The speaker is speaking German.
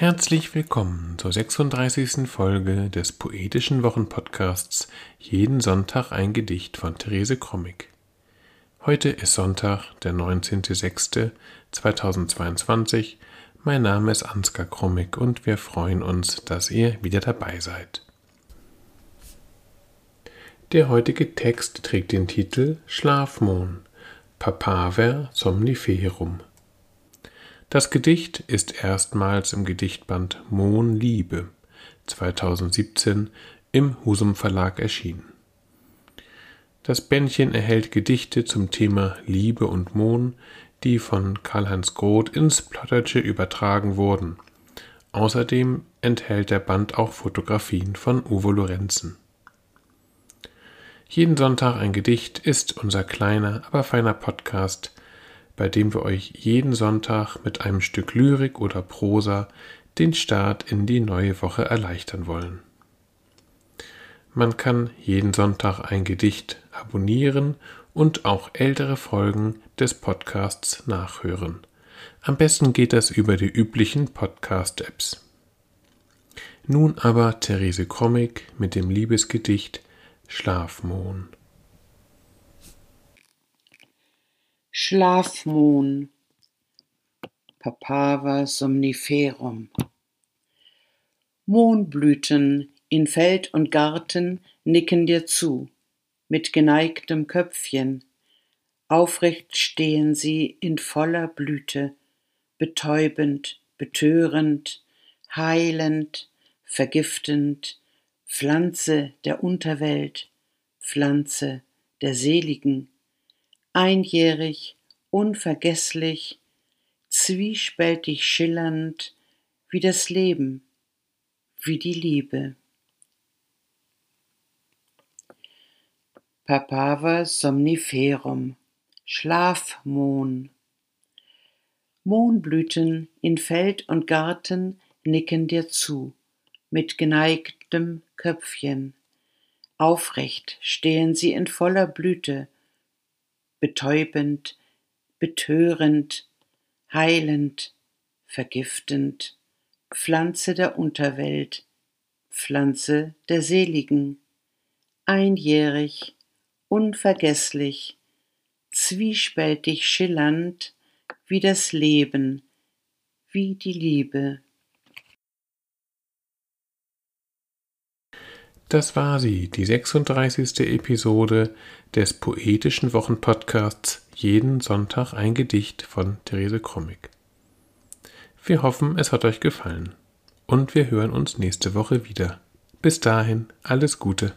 Herzlich willkommen zur 36. Folge des Poetischen Wochenpodcasts Jeden Sonntag ein Gedicht von Therese Krommig. Heute ist Sonntag, der 19.06.2022. Mein Name ist Ansgar Krommig und wir freuen uns, dass ihr wieder dabei seid. Der heutige Text trägt den Titel Schlafmohn, Papaver somniferum. Das Gedicht ist erstmals im Gedichtband Mohn Liebe 2017 im Husum Verlag erschienen. Das Bändchen erhält Gedichte zum Thema Liebe und Mohn, die von Karl-Heinz Groth ins Plottertsche übertragen wurden. Außerdem enthält der Band auch Fotografien von Uwe Lorenzen. Jeden Sonntag ein Gedicht ist unser kleiner, aber feiner Podcast, bei dem wir euch jeden Sonntag mit einem Stück Lyrik oder Prosa den Start in die neue Woche erleichtern wollen. Man kann jeden Sonntag ein Gedicht abonnieren und auch ältere Folgen des Podcasts nachhören. Am besten geht das über die üblichen Podcast-Apps. Nun aber Therese Krommig mit dem Liebesgedicht Schlafmohn. Schlafmohn, Papava somniferum. Mohnblüten in Feld und Garten nicken dir zu, mit geneigtem Köpfchen. Aufrecht stehen sie in voller Blüte, betäubend, betörend, heilend, vergiftend, Pflanze der Unterwelt, Pflanze der Seligen, einjährig, unvergesslich, zwiespältig schillernd wie das Leben, wie die Liebe. Papava somniferum, Schlafmohn. Mohnblüten in Feld und Garten nicken dir zu, mit geneigtem Köpfchen. Aufrecht stehen sie in voller Blüte, betäubend, betörend, heilend, vergiftend, Pflanze der Unterwelt, Pflanze der Seligen, einjährig, unvergesslich, zwiespältig schillernd wie das Leben, wie die Liebe. Das war sie, die 36. Episode des poetischen Wochenpodcasts Jeden Sonntag ein Gedicht von Therese Krommig. Wir hoffen, es hat euch gefallen und wir hören uns nächste Woche wieder. Bis dahin, alles Gute.